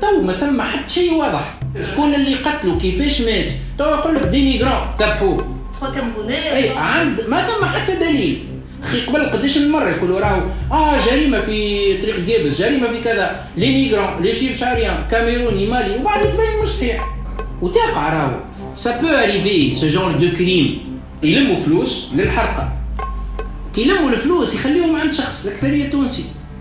تو ما ثم حتى شيء واضح. شكون اللي قتلوا كيفاش مات؟ تو يقول لك دينيغرون ذبحوه اي عند ما ثم حتى دليل. أخي قبل قداش من مره يقولوا راهو آه جريمة في طريق جيبس جريمة في كذا. لي ميغرون لي شيرشاريان كاميروني مالي وبعد تبين مش صحيح وتقع راهو. سا بو اريفي سو جونر دو كريم يلموا فلوس للحرقة. كي يلموا الفلوس يخليهم عند شخص الأكثرية التونسي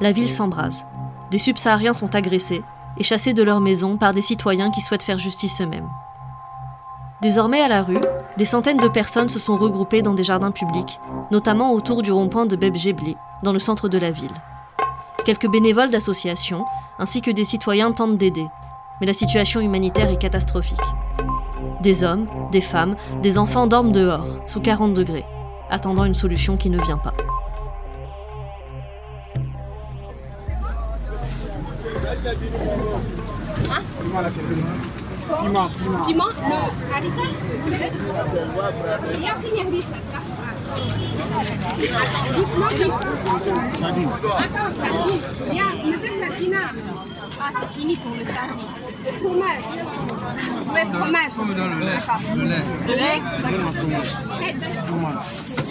la ville s'embrase. Des subsahariens sont agressés et chassés de leur maison par des citoyens qui souhaitent faire justice eux-mêmes. Désormais à la rue, des centaines de personnes se sont regroupées dans des jardins publics, notamment autour du rond-point de Beb dans le centre de la ville. Quelques bénévoles d'associations, ainsi que des citoyens tentent d'aider, mais la situation humanitaire est catastrophique. Des hommes, des femmes, des enfants dorment dehors, sous 40 degrés, attendant une solution qui ne vient pas. Le harissa Il a. Attends, c'est fini pour le. Le fromage.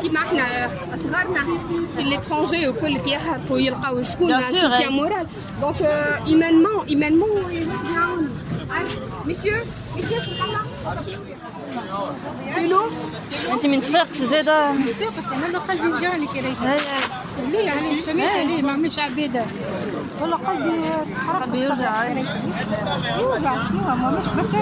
كيما احنا صغارنا في ليترونجي وكل كيحكوا يلقاو شكون Bien sûr, سوتيان ouais. مورال دونك ايمانمون ايمانمون يعاونوا مسيو مسيو كيلو انت من صفاقس زاده بس انا قلبي وجعني كي ريت اي اي ليه يعني سمعت ليه ما مش عبيده والله قلبي حرق قلبي يوجع أي. يوجع شنو ما مش بس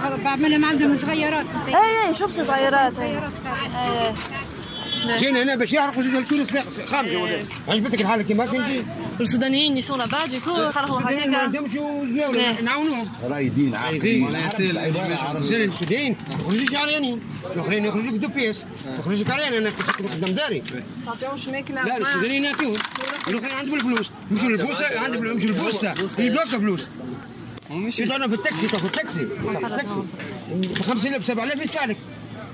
صغار بعملها ما عندهم صغيرات. اي اي شفت صغيرات اي صغيرات اي جينا هنا باش يحرقوا زيد الكل في خامسة ولا؟ عجبتك الحالة كيما كنتي السودانيين اللي سون لابا ديكو خلقوا هكاكا نمشوا زواونا نعاونوهم. رايدين عاقلين ولا يصير العباره السودان يخرجوا عريانين الأخرين يخرجوا دو بيس يخرجوا كريان أنا كنت قدام داري. تعطيهمش ماكلة لا السودانيين يعطيهم الأخرين عندهم الفلوس. يمشوا للبوسه عندهم يمشوا للبوسه يبلوك فلوس. يدورنا في التاكسي في التاكسي. في التاكسي. ب 5000 7000 يدفع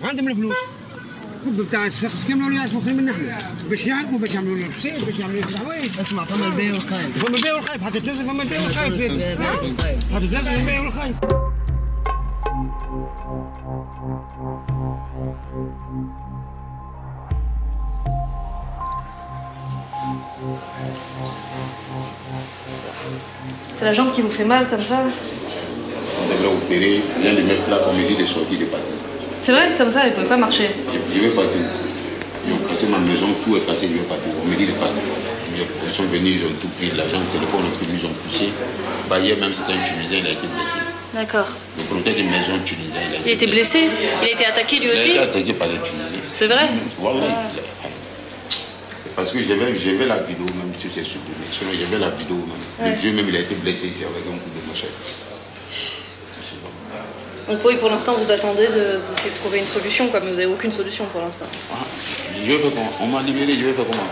عندهم الفلوس. كل بتاع الصفاقس كامل ولا خير من نحن؟ باش يعرفوا باش يعملوا لنا بسيط باش يعملوا لنا حوايج اسمع فما البيع والخايب فما البيع والخايب حتى تنزل فما البيع والخايب حتى تنزل البيع والخايب C'est la jambe qui vous fait mal comme ça On devrait opérer l'un de mes plats comme il dit de sortir de partir. C'est vrai Comme ça, elle pouvait pas marcher. Je, vais partir. Ils ont cassé ma maison, tout est cassé, je vais partir. On me dit de partir. Ils sont venus, ils ont tout pris, l'argent, le téléphone, ont pris, ils ont poussé. Bah, hier même, c'était un Tunisien, il a été blessé. D'accord. Le propriétaire d'une maison tunisien, il a été Il était blessé Il a été attaqué lui Il a aussi été attaqué par les Tunisiens. C'est vrai Voilà. Parce que j'avais la vidéo même sur ces supprimés. Sinon, j'avais la vidéo même. Le vieux même, il a été blessé ici avec un coup de machette. Donc oui, pour l'instant, vous attendez de- d'essayer de, trouver une solution, quoi, mais vous n'avez aucune solution pour l'instant. Ah, Je vais faire comment On m'a libéré, je vais faire comment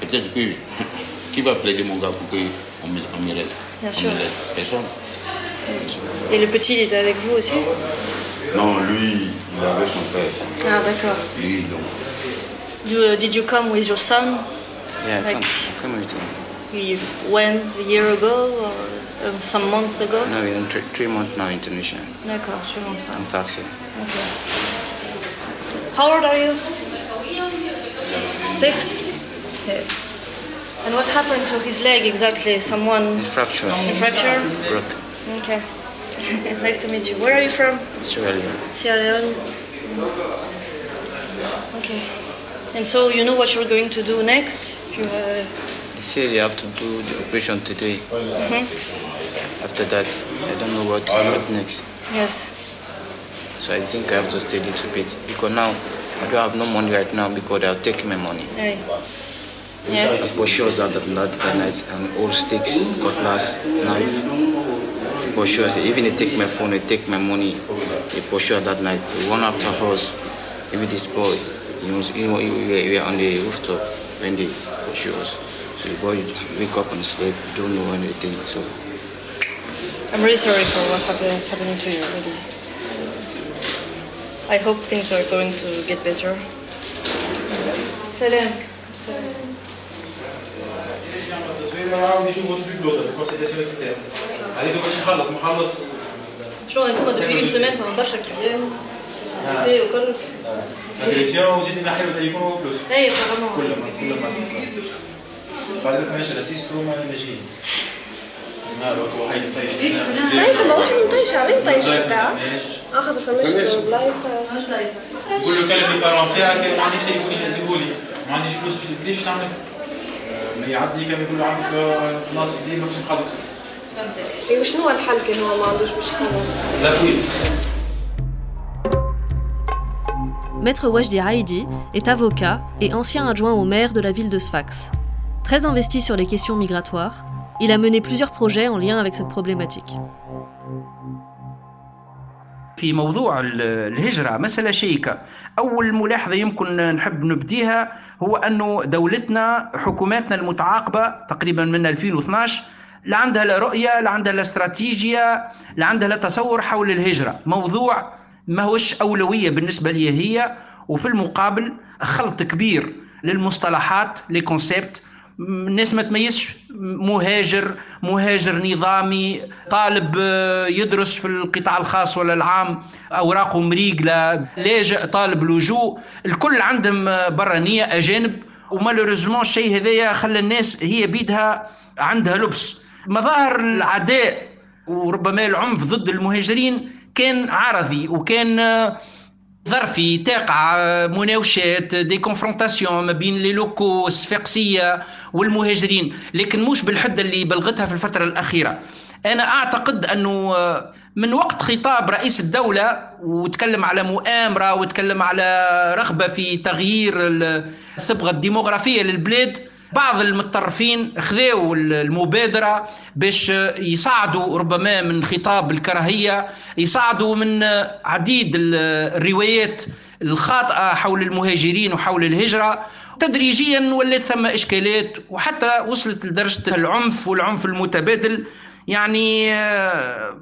Peut-être que. Qui va plaider mon gars pour qu'on me, on me laisse? Bien On sûr. me laisse. Personne. Et le petit, il était avec vous aussi? Non, lui, il avait son père. Ah, d'accord. Lui, donc. You, uh, did you come with your son? Yeah, Like- come, come with. You went a year ago or um, some months ago? No, in three, three months now in Tunisia. D'accord, je montre I'm Faxi. Okay. How old are you? Six. Okay. And what happened to his leg exactly? Someone It's fractured. a fracture? Broke. Okay. nice to meet you. Where are you from? Sierra Leone. Sierra Leone. Okay. And so you know what you're going to do next? You, uh, They say they have to do the operation today. After that, I don't know what, what next. yes. So I think I have to stay a little bit because now I don't have no money right now because are taking my money. Hey. Yeah. I bought shoes out of that night and old sticks, cutlass, knife. Bought shoes. Even they take my phone, they take my money. They bought shoes that night. One after house, even this boy, he was, you know, we were, we were on the rooftop when they bought shoes. So the boy wake up and sleep, don't know anything. So I'm really sorry for what happened, what's happening to you, really. I hope things are going to get better. Salam. Salam. التصوير عاود يشوفوا في بلوطه الكونسيداسيون اكسترن هذيك باش نخلص نخلص شنو انتم depuis une semaine فما برشا مدرسيه وكله مدرسيه وزيد الناحيه بدا يكونوا فلوس أيوه كل ما كل ما بعد كده ماشي لسيس تو ما نجي نار وكو هاي طيش طيب ما واحد مطيش عمين طيش بتاع اخذ فماشي بلايصه قول له كلمه بارون تاعك ما عنديش تليفون يهزهولي ما عنديش فلوس باش نعمل ما يعدي كان يقول عندك ناصب دي ما نخلص فهمت وشنو هو الحل كان هو ما عندوش باش يخلص لا فويت Maître Wajdi Haïdi est avocat et ancien adjoint au maire de la ville de Sfax. Très investi sur les questions migratoires, il a mené plusieurs projets en lien avec cette problématique. في موضوع ال- الهجرة مسألة شيكة أول ملاحظة يمكن نحب نبديها هو أنه دولتنا حكوماتنا المتعاقبة تقريبا من 2012 لا عندها لا رؤية لا عندها لا استراتيجية لا عندها لا تصور حول الهجرة موضوع ما هوش أولوية بالنسبة لي هي وفي المقابل خلط كبير للمصطلحات لي كونسيبت الناس ما تميزش مهاجر مهاجر نظامي طالب آه، يدرس في القطاع الخاص ولا العام أوراقه مريقلة لاجئ طالب لجوء. الكل عندهم آه، برانيه أجانب. ومالوريزمون الشيء هذايا خلى الناس هي بيدها عندها لبس. مظاهر العداء وربما العنف ضد المهاجرين كان عرضي وكان آه، ظرفي تقع مناوشات دي كونفرونتاسيون ما بين لي لوكو الصفاقسيه والمهاجرين. لكن مش بالحدة اللي بلغتها في الفترة الأخيرة. أنا أعتقد أنه من وقت خطاب رئيس الدولة وتكلم على مؤامرة وتكلم على رغبة في تغيير الصبغة الديموغرافية للبلاد بعض المتطرفين خذوا المبادرة باش يصعدوا ربما من خطاب الكراهية يصعدوا من عديد الروايات الخاطئة حول المهاجرين وحول الهجرة تدريجيا ولات ثم إشكالات وحتى وصلت لدرجة العنف والعنف المتبادل. يعني آه،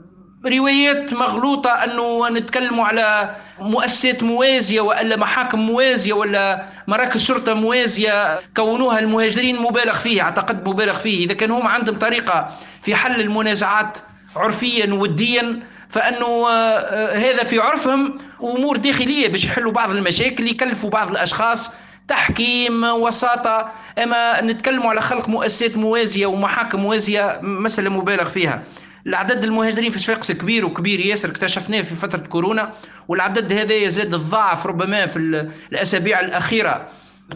روايات مغلوطة أنه نتكلموا على مؤسسات موازية ولا محاكم موازية ولا مراكز شرطة موازية كونوها المهاجرين مبالغ فيه أعتقد مبالغ فيه. إذا كان هم عندهم طريقة في حل المنازعات عرفيا وديا فأنه آه، هذا في عرفهم أمور داخلية باش يحلوا بعض المشاكل يكلفوا بعض الأشخاص تحكيم وساطة. أما نتكلموا على خلق مؤسسات موازية ومحاكم موازية مسألة مبالغ فيها. العدد المهاجرين في صفاقس كبير وكبير ياسر اكتشفناه في فترة كورونا والعدد هذا يزداد الضعف ربما في ال- الأسابيع الأخيرة.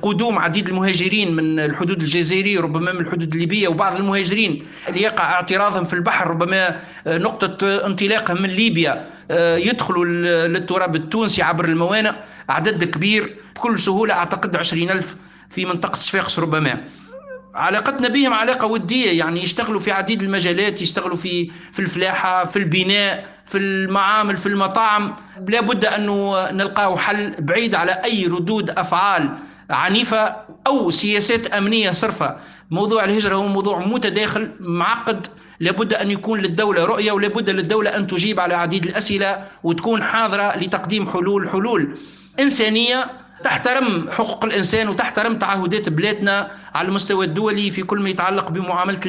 قدوم عديد المهاجرين من الحدود الجزائرية ربما من الحدود الليبية وبعض المهاجرين اللي يقع اعتراضهم في البحر ربما آه، نقطة انطلاقهم من ليبيا آه، يدخلوا للتراب التونسي عبر الموانئ. عدد كبير بكل سهولة أعتقد عشرين ألف في منطقة صفاقس ربما. علاقتنا بهم علاقة ودية يعني يشتغلوا في عديد المجالات يشتغلوا في في الفلاحة في البناء في المعامل في المطاعم. لابد أنه نلقاه حل بعيد على أي ردود أفعال عنيفة أو سياسات أمنية صرفة. موضوع الهجرة هو موضوع متداخل معقد. لابد أن يكون للدولة رؤية ولابد للدولة أن تجيب على عديد الأسئلة وتكون حاضرة لتقديم حلول حلول إنسانية تحترم حقوق الإنسان وتحترم تعهدات بلادنا على المستوى الدولي في كل ما يتعلق بمعاملة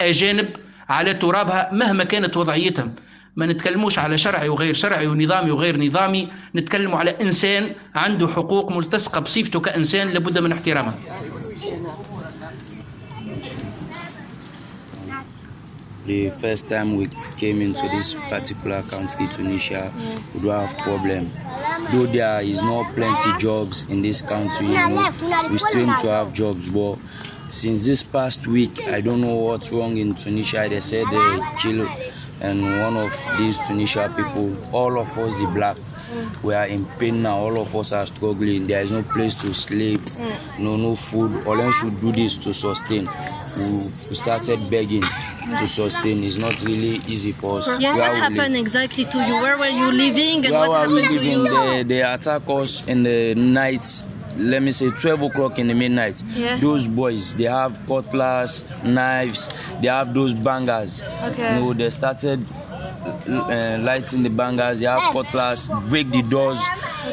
الأجانب على ترابها مهما كانت وضعيتهم. ما نتكلموش على شرعي وغير شرعي ونظامي وغير نظامي نتكلموا على إنسان عنده حقوق ملتصقة بصفته كإنسان لابد من احترامها. The first time we came into this particular country, Tunisia, we do have problem. Though there is not plenty jobs in this country, you know, we still need to have jobs. But since this past week, I don't know what's wrong in Tunisia. They said they killed and one of these Tunisia people, all of us, the black, we are in pain now. All of us are struggling. There is no place to sleep, no no food. All else should do this to sustain. We, started begging to sustain. It's not really easy for us. Yes, what happened exactly to you? Where were you living and Where what were we happened to living? you? They, they attack us in the night. Let me say 12 o'clock in the midnight. Yeah. Those boys, they have cutlass, knives, they have those bangers. Okay. You know, they started uh, lighting the bangers, they have cutlass, break the doors.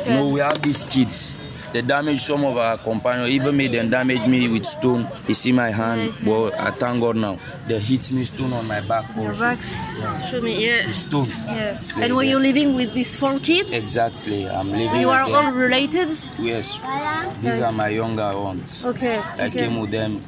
You know, we have these kids. They damage some of our companions, even made them damage me with stone. You see my hand, but I thank God now. They hit me stone on my back Your also. back? Show me, yeah. The stone. Yes. And were you living with these four kids? Exactly. I'm living You are all related? Yes. These are my younger ones. Okay. I okay. came with them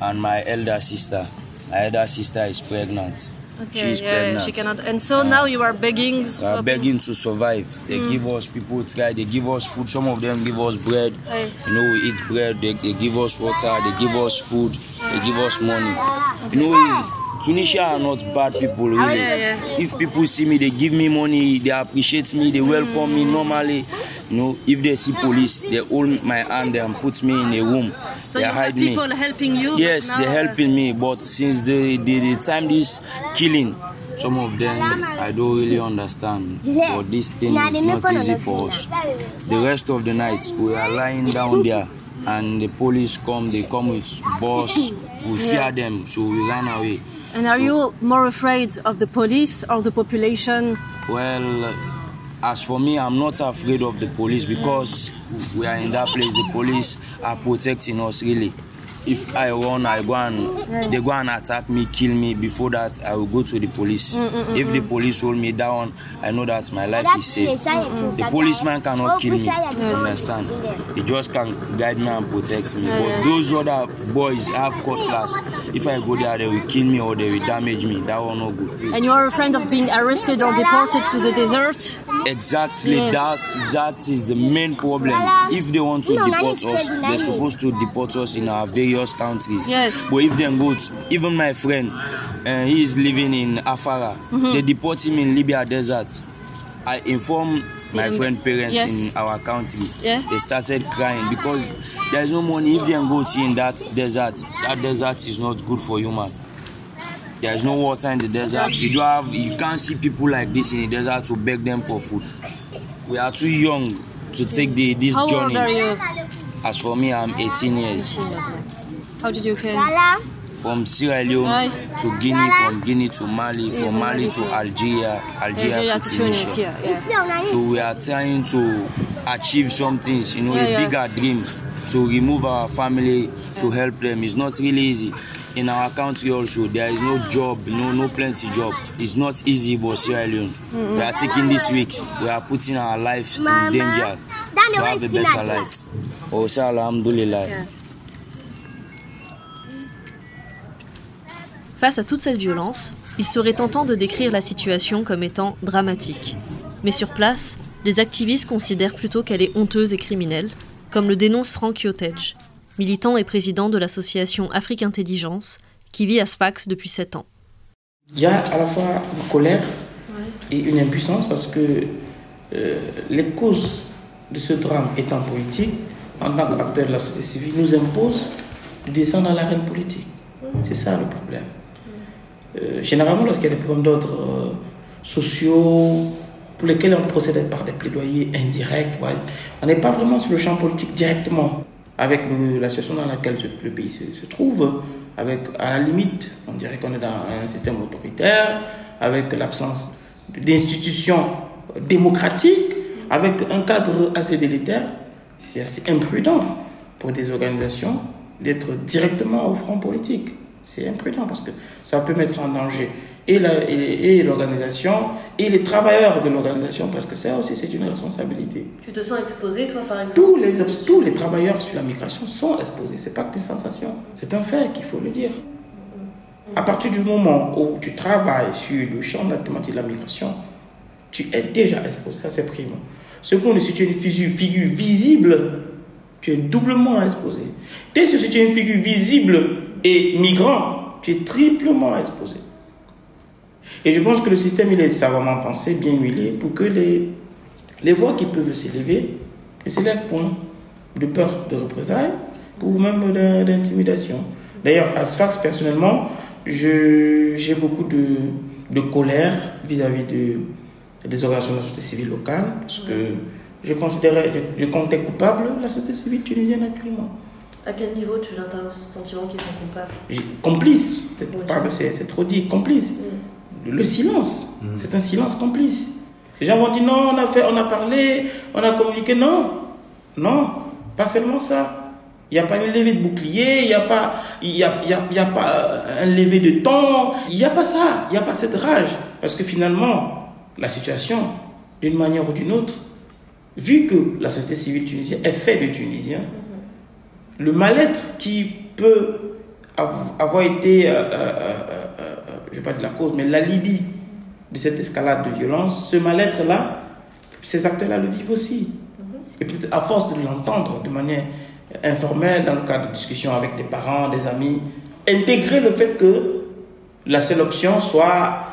and my elder sister. My elder sister is pregnant. Okay, She's yeah, pregnant. she cannot. And so now you are begging. We are begging to survive. They Mm. give us people try. They give us food. Some of them give us bread. Hey. You know, we eat bread. They, they give us water. They give us food. They give us money. You know, Tunisia are not bad people. Really. Yeah, yeah. If people see me, they give me money. They appreciate me. They welcome me normally. You know, if they see police, they hold my hand and put me in a room. So they you have hide me. helping you. Yes, they're helping me, but since the, the, the time this killing, some of them I don't really understand. But this thing is not easy for us. The rest of the night we are lying down there and the police come, they come with bus, we fear them, so we run away. And are you more afraid of the police or the population? Well, as for me, I'm not afraid of the police because we are in that place. The police are protecting us really. If I run, I go and they go and attack me, kill me. Before that, I will go to the police. If the police hold me down, I know that my life is safe. The policeman cannot kill me. You understand? He just can guide me and protect me. But those other boys have cutlass. If I go there, they will kill me or they will damage me. That will not good. And you are afraid of being arrested or deported to the desert? Exactly, Yeah. that that is the main problem. If they want to deport us, they're supposed to deport us in our various countries. Yes. But if they go, to, even my friend, uh, he is living in Afara. Mhm. They deport him in Libya desert. I inform my friend parents Yes. in our country. Yeah. They started crying because there is no money. If they go to in that desert, that desert is not good for human. There is no water in the desert. You don't have. You can't see people like this in the desert to beg them for food. We are too young to take the this How journey. old are you? As for me, I'm 18 years. How did you came? From Sierra Leone Aye. to Guinea, from Guinea to Mali, Yeah, from Mali to Algeria, Algeria, Algeria to to Tunisia. Tunisia. Yeah. So we are trying to achieve some things, you know, Yeah, a yeah. bigger dream to remove our family to help them. It's not really easy. In our country also, there is no job, no no plenty job. It's not easy, but Sierra Leone. We are taking this week. We are putting our life in danger to have a better life. Oh, Alhamdulillah. Face à toute cette violence, il serait tentant de décrire la situation comme étant dramatique. Mais sur place, les activistes considèrent plutôt qu'elle est honteuse et criminelle, comme le dénonce Frank Yotej, militant et président de l'association Afrique Intelligence, qui vit à Sfax depuis 7 ans. Il y a à la fois une colère et une impuissance parce que euh, les causes de ce drame étant politiques, en tant qu'acteurs de la société civile, nous imposent de descendre dans l'arène politique. C'est ça le problème. Euh, généralement, lorsqu'il y a des problèmes d'ordre euh, sociaux pour lesquels on procède par des plaidoyers indirects, on n'est pas vraiment sur le champ politique directement avec le- la situation dans laquelle le pays se, se trouve, avec à la limite, on dirait qu'on est dans un système autoritaire, avec l'absence d'institutions démocratiques, avec un cadre assez délétère, c'est assez imprudent pour des organisations d'être directement au front politique. C'est imprudent parce que ça peut mettre en danger et la- et- et l'organisation et, les travailleurs de l'organisation parce que ça aussi c'est une responsabilité. Tu te sens exposé, toi, par exemple? Tous les, tous les travailleurs sur la migration sont exposés. C'est pas qu'une sensation. C'est un fait qu'il faut le dire. à partir du moment où tu travailles sur le champ de la thématique de la migration, tu es déjà exposé. Ça, c'est primo. Second, si tu es une figure visible, tu es doublement exposé. Que si tu es une figure visible et migrant, tu es triplement exposé. Et je pense que le système, il est savamment pensé, bien huilé, pour que les, les voix qui peuvent s'élever ne s'élèvent point de peur de représailles ou même d'intimidation. D'ailleurs, à Sfax, personnellement, j'ai beaucoup de, de colère vis-à-vis de, des organisations de la société civile locale, parce que je considérais, je, comptais coupable la société civile tunisienne actuellement. À quel niveau tu as un sentiment qu'ils sont coupables Complice, c'est trop dit, complice. Le silence, mm. c'est un silence complice. Les gens vont dire non, on a, fait, on a parlé, on a communiqué. Non, non, pas seulement ça. Il n'y a pas une levée de bouclier, il n'y a, pas, il y a, y a, y a pas un lever de temps, il n'y a pas ça, il n'y a pas cette rage. Parce que finalement, la situation, d'une manière ou d'une autre, vu que la société civile tunisienne est faite de Tunisiens, le mal-être qui peut avoir été, euh, euh, euh, je ne vais pas dire la cause, mais l'alibi de cette escalade de violence, ce mal-être-là, ces acteurs-là le vivent aussi. Et peut-être à force de l'entendre de manière informelle, dans le cadre de discussions avec des parents, des amis, intégrer le fait que la seule option soit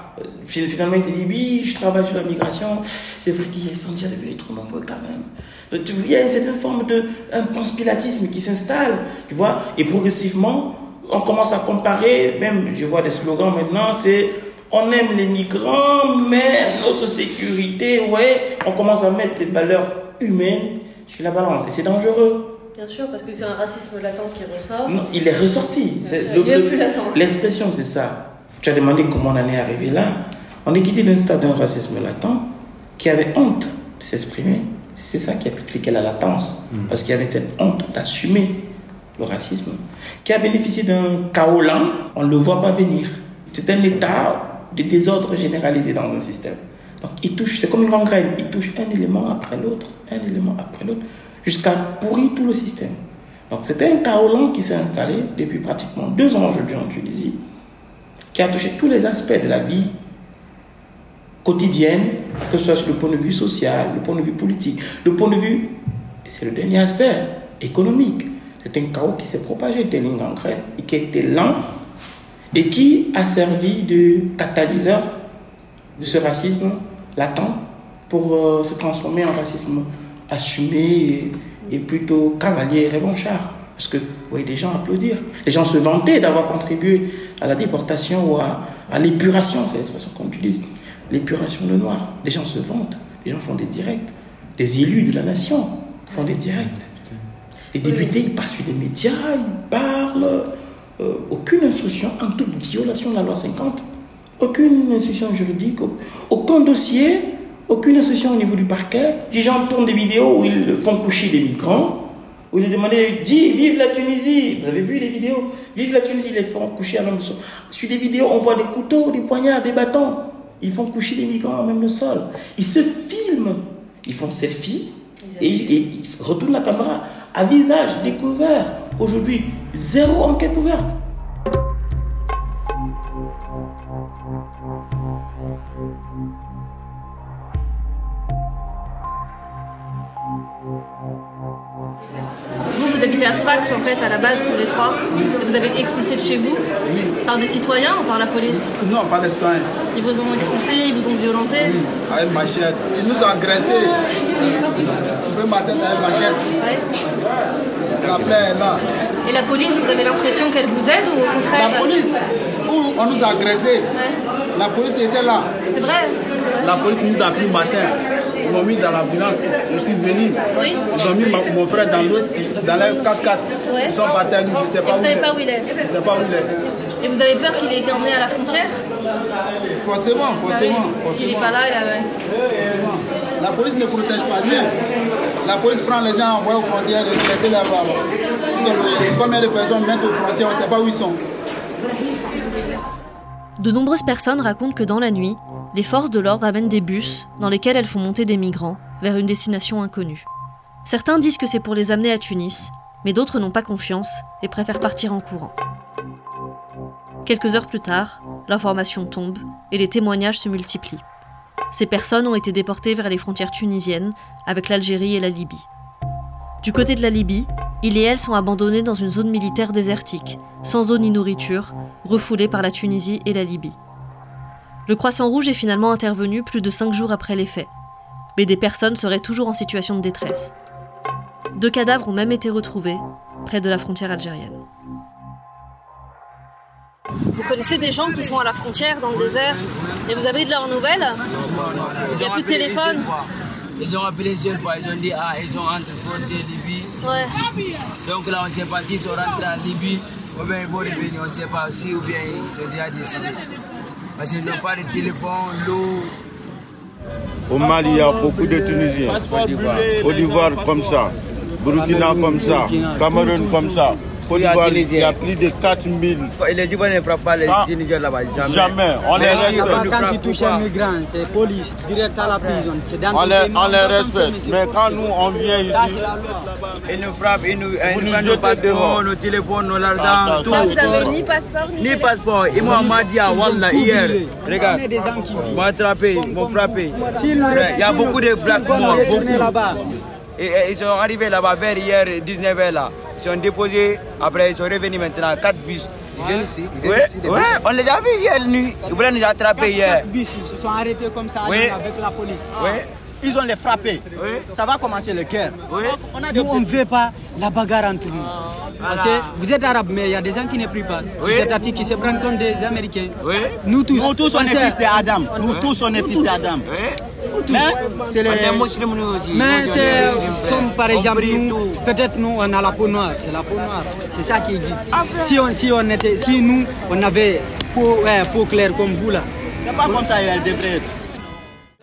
finalement il te dit oui je travaille sur la migration c'est vrai qu'ils sont déjà devenus trop nombreux quand même il y a une certaine forme de un conspiratisme qui s'installe tu vois et progressivement on commence à comparer même je vois des slogans maintenant c'est on aime les migrants mais notre sécurité voyez on commence à mettre des valeurs humaines sur la balance et c'est dangereux Bien sûr, parce que c'est un racisme latent qui ressort. Non, il est ressorti. C'est il est plus latent. L'expression, c'est ça. Tu as demandé comment on en est arrivé là. On est quitté d'un stade d'un racisme latent qui avait honte de s'exprimer. C'est ça qui expliquait la latence. Mm. Parce qu'il y avait cette honte d'assumer le racisme, qui a bénéficié d'un chaos lent, on ne le voit pas venir. C'est un état de désordre généralisé dans un système. Donc il touche, c'est comme une gangrène, il touche un élément après l'autre, un élément après l'autre jusqu'à pourrir tout le système. Donc c'était un chaos qui s'est installé depuis pratiquement deux ans aujourd'hui en Tunisie, qui a touché tous les aspects de la vie quotidienne, que ce soit sur le point de vue social, le point de vue politique, le point de vue, c'est le dernier aspect, économique. C'est un chaos qui s'est propagé tel une gangrène et qui était lent et qui a servi de catalyseur de ce racisme latent pour euh, se transformer en racisme assumé et, plutôt cavalier et revanchard. Parce que vous voyez des gens applaudir. Les gens se vantaient d'avoir contribué à la déportation ou à, l'épuration, c'est l'expression qu'on utilise, l'épuration de Noirs. Les gens se vantent, les gens font des directs. Des élus de la nation font des directs. Les députés, ils passent sur des médias, ils parlent. Euh, aucune instruction en toute violation de la loi 50. Aucune instruction juridique, aucun dossier aucune instruction au niveau du parquet. Les gens tournent des vidéos où ils font coucher des migrants, où ils demandent Dis, vive la Tunisie Vous avez vu les vidéos? Vive la Tunisie, ils les font coucher à même le sol. Sur les vidéos, on voit des couteaux, des poignards, des bâtons. Ils font coucher des migrants à même le sol. Ils se filment. Ils font selfie et, et ils retournent la caméra à visage découvert. Aujourd'hui, zéro enquête ouverte. Habitez à Sfax en fait à la base tous les trois. Et vous avez été expulsés de chez vous Par des citoyens ou par la police Non, pas des citoyens. Ils vous ont expulsés, ils vous ont violenté Oui, avec machette. Ils nous ont agressés. Le matin avec machette. Ouais. La plaie est là. Et la police, vous avez l'impression qu'elle vous aide ou au contraire La police, on nous a agressés. La police était là. C'est vrai La police nous a pris le matin. Ils m'ont mis dans l'ambulance. Je suis venu. Oui. Ils ont mis mon frère dans l'autre, dans la 4x4. Ils sont partis avec lui. Je ne sais pas, où, savez pas où il est. Je ne sais pas où il est. Et vous avez peur qu'il ait été emmené à la frontière Forcément, forcément. Ah S'il n'est pas là, il a. Forcément. La police ne protège pas bien. La police prend les gens, envoie aux frontières et laisse les voir. Combien de personnes mettent aux frontières, on ne sait pas où ils sont. De nombreuses personnes racontent que dans la nuit, les forces de l'ordre amènent des bus dans lesquels elles font monter des migrants vers une destination inconnue. Certains disent que c'est pour les amener à Tunis, mais d'autres n'ont pas confiance et préfèrent partir en courant. Quelques heures plus tard, l'information tombe et les témoignages se multiplient. Ces personnes ont été déportées vers les frontières tunisiennes avec l'Algérie et la Libye. Du côté de la Libye, ils et elles sont abandonnés dans une zone militaire désertique, sans eau ni nourriture, refoulés par la Tunisie et la Libye. Le Croissant Rouge est finalement intervenu plus de cinq jours après les faits, mais des personnes seraient toujours en situation de détresse. Deux cadavres ont même été retrouvés près de la frontière algérienne. Vous connaissez des gens qui sont à la frontière, dans le désert, et vous avez de leurs nouvelles? Il n'y a plus de téléphone? Ils ont appelé une fois, ils ont dit ah ils ont entre frontière Libye. Ouais. Donc là on ne sait pas s'ils sont rentrés en Libye ou bien ils vont revenir, on ne sait pas si ou bien ils sont déjà décédés. Parce qu'ils n'ont pas de téléphone, l'eau. Au Mali, il y a beaucoup de Tunisiens. Au d'Ivoire comme ça. Burkina comme ça. Cameroun comme ça. Côte d'Ivoire, il y a plus de 4000. Et les Ivoiriens ne frappent pas les Tunisiens là-bas, jamais. Jamais. On les respecte. Quand tu touches un migrant, c'est police, direct à la prison. On les, on les respecte. Mais quand nous, on vient ici, ils nous frappent, ils nous, ils nous prennent nos passeports, nos téléphones, nos argent, tout. Ça, vous avez ni passeport ni Ni passeport. Ils m'ont dit à Wallah hier. Regarde, ils m'ont attrapé, ils m'ont frappé. Il y a beaucoup de morts, beaucoup. Et, et ils sont arrivés là-bas vers hier 19h là. Ils sont déposés, après ils sont revenus maintenant, 4 bus. Ils viennent ici. Ils Ouais, viennent ici, des ouais, bus. on les a vus hier nuit. Ils voulaient nous attraper hier. Quatre bus, ils se sont arrêtés comme ça Oui. avec la police. Oui. Ils ont les frappés. Oui. Ça va commencer le cœur. Oui. On a nous, on ne veut pas la bagarre entre nous. Parce que vous êtes arabe, mais il y a des gens qui ne prient pas. Oui. Qui qui se prennent comme des Américains. Oui. Nous tous, Nous tous, on est fils d'Adam. Nous tous, on est fils d'Adam. Mais c'est les. Mais c'est, est- comme par exemple, nous, peut-être nous, on a la peau noire, c'est la peau noire. C'est ça qui existe. Si, on, si, on était, si nous, on avait peau, ouais, peau claire comme vous là. C'est pas comme ça, elle devrait être.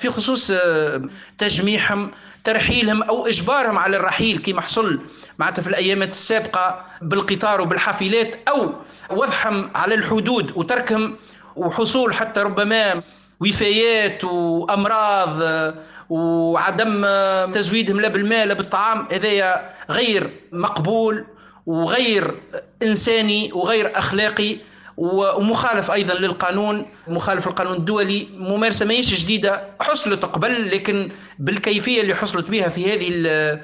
في خصوص آه، تجميعهم ترحيلهم أو إجبارهم على الرحيل كما حصل معناتها في الأيامات السابقة بالقطار وبالحافلات أو وضعهم على الحدود وتركهم وحصول حتى ربما وفيات وأمراض آه، وعدم آه، تزويدهم لا بالماء لا بالطعام هذايا غير مقبول وغير إنساني وغير أخلاقي. ومخالف أيضا للقانون مخالف للقانون الدولي ممارسة ماهيش جديدة حصلت قبل لكن بالكيفية اللي حصلت بها في هذه ال-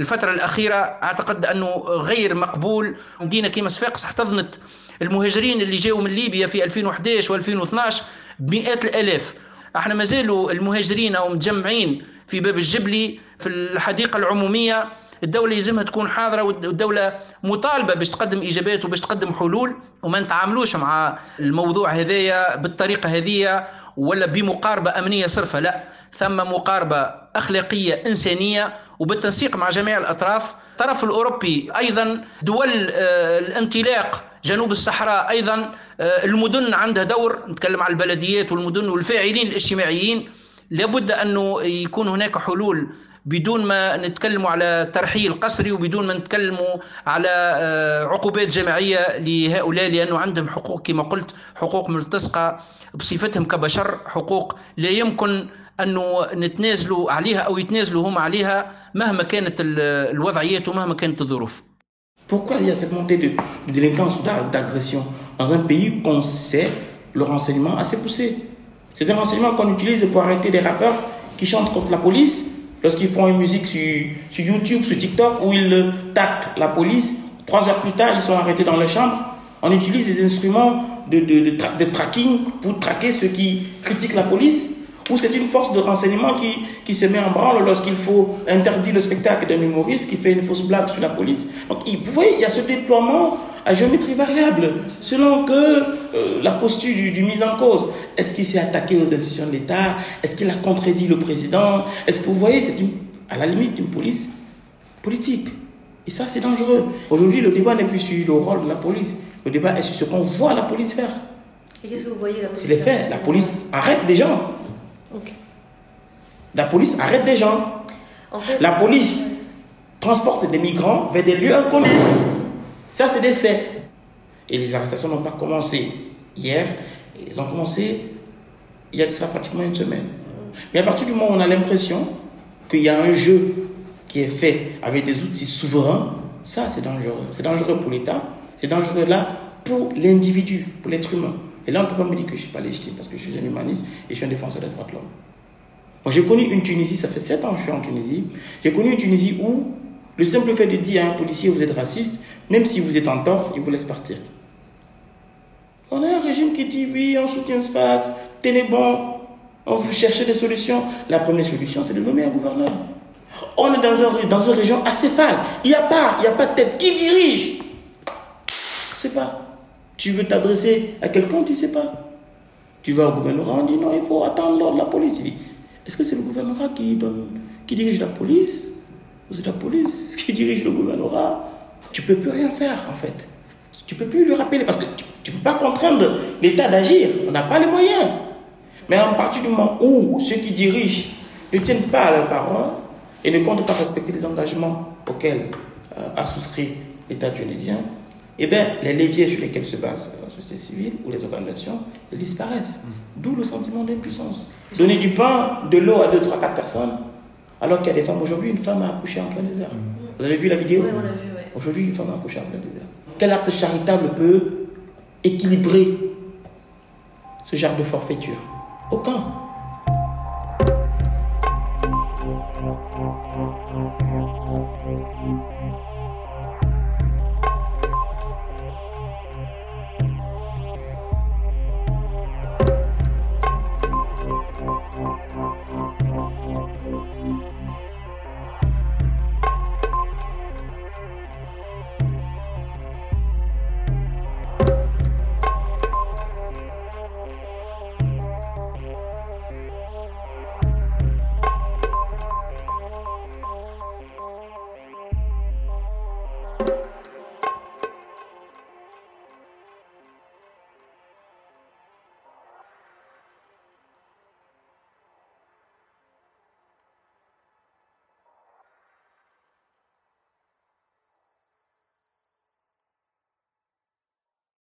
الفترة الأخيرة أعتقد أنه غير مقبول. مدينة كيما صفاقس احتضنت المهاجرين اللي جاوا من ليبيا في 2011 و2012 بمئات الآلاف. إحنا ما زالوا المهاجرين أو متجمعين في باب الجبلي في الحديقة العمومية. الدولة يلزمها تكون حاضرة والدولة مطالبة باش تقدم إجابات وباش تقدم حلول وما نتعاملوش مع الموضوع هذايا بالطريقة هذية ولا بمقاربة أمنية صرفة لا. ثم مقاربة أخلاقية إنسانية وبالتنسيق مع جميع الأطراف. الطرف الأوروبي أيضا دول آه، الانطلاق جنوب الصحراء أيضا آه، المدن عندها دور. نتكلم على البلديات والمدن والفاعلين الاجتماعيين. لابد أنه يكون هناك حلول بدون ما نتكلموا على ترحيل قسري وبدون ما نتكلموا على آه، عقوبات جماعية لهؤلاء لأنه عندهم حقوق كما قلت حقوق ملتصقة بصفتهم كبشر حقوق لا يمكن أنه نتنازلوا عليها أو يتنازلوا هم عليها مهما كانت ال- الوضعيات ومهما كانت الظروف. Pourquoi il y a cette montée de, de délinquance ou d'a- d'agression dans un pays qu'on sait le renseignement assez poussé? C'est des renseignements qu'on utilise pour arrêter des rappeurs qui chantent contre la police lorsqu'ils font une musique sur, sur YouTube, sur TikTok, où ils taquent la police. Trois heures plus tard, ils sont arrêtés dans leur chambre. On utilise des instruments de, de, de, tra- de tracking pour traquer ceux qui critiquent la police. Ou c'est une force de renseignement qui, qui se met en branle lorsqu'il faut interdire le spectacle d'un humoriste qui fait une fausse blague sur la police. Donc, vous voyez, il y a ce déploiement à géométrie variable, selon que euh, la posture du, du mis en cause. Est-ce qu'il s'est attaqué aux institutions de l'État? Est-ce qu'il a contredit le président? Est-ce que vous voyez, c'est à la limite une police politique? Et ça, c'est dangereux. Aujourd'hui, le débat n'est plus sur le rôle de la police. Le débat est sur ce qu'on voit la police faire. Et qu'est-ce que vous voyez là C'est les faits. La police arrête des gens. La police arrête des gens. En fait, La police transporte des migrants vers des lieux inconnus. Ça, c'est des faits. Et les arrestations n'ont pas commencé hier. Ils ont commencé il y a cela pratiquement une semaine. Mais à partir du moment où on a l'impression qu'il y a un jeu qui est fait avec des outils souverains, ça, c'est dangereux. C'est dangereux pour l'État. C'est dangereux là pour l'individu, pour l'être humain. Et là, on ne peut pas me dire que je ne suis pas légitime parce que je suis un humaniste et je suis un défenseur des droits de l'homme. J'ai connu une Tunisie, ça fait 7 ans que je suis en Tunisie. J'ai connu une Tunisie où le simple fait de dire à un policier vous êtes raciste, même si vous êtes en tort, il vous laisse partir. On a un régime qui dit on soutient ce fax, bon, on veut chercher des solutions. La première solution, c'est de nommer un gouverneur. On est dans, un, dans une région acéphale. Il n'y a, pas, il a pas de tête. Qui dirige? Sais pas. Tu veux t'adresser à quelqu'un, tu ne sais pas. Tu vas au gouvernement, on dit non, il faut attendre l'ordre de la police. Tu dis, est-ce que c'est le gouvernement qui, qui dirige la police? Ou c'est la police qui dirige le gouvernement Tu ne peux plus rien faire, en fait. Tu ne peux plus lui rappeler parce que tu ne peux pas contraindre l'État d'agir. On n'a pas les moyens. Mais à partir du moment où ceux qui dirigent ne tiennent pas à leurs paroles et ne comptent pas respecter les engagements auxquels euh, a souscrit l'État tunisien, eh bien, les leviers sur lesquels se base la société civile ou les organisations, ils disparaissent. Mm. D'où le sentiment d'impuissance. Donner du pain, de l'eau à 2, 3, 4 personnes, alors qu'il y a des femmes. Aujourd'hui, une femme a accouché en plein désert. Mm. Vous avez vu la vidéo Oui, on l'a vu. Aujourd'hui, une femme accouche en plein désert. Quel acte charitable peut équilibrer ce genre de forfaiture? Aucun.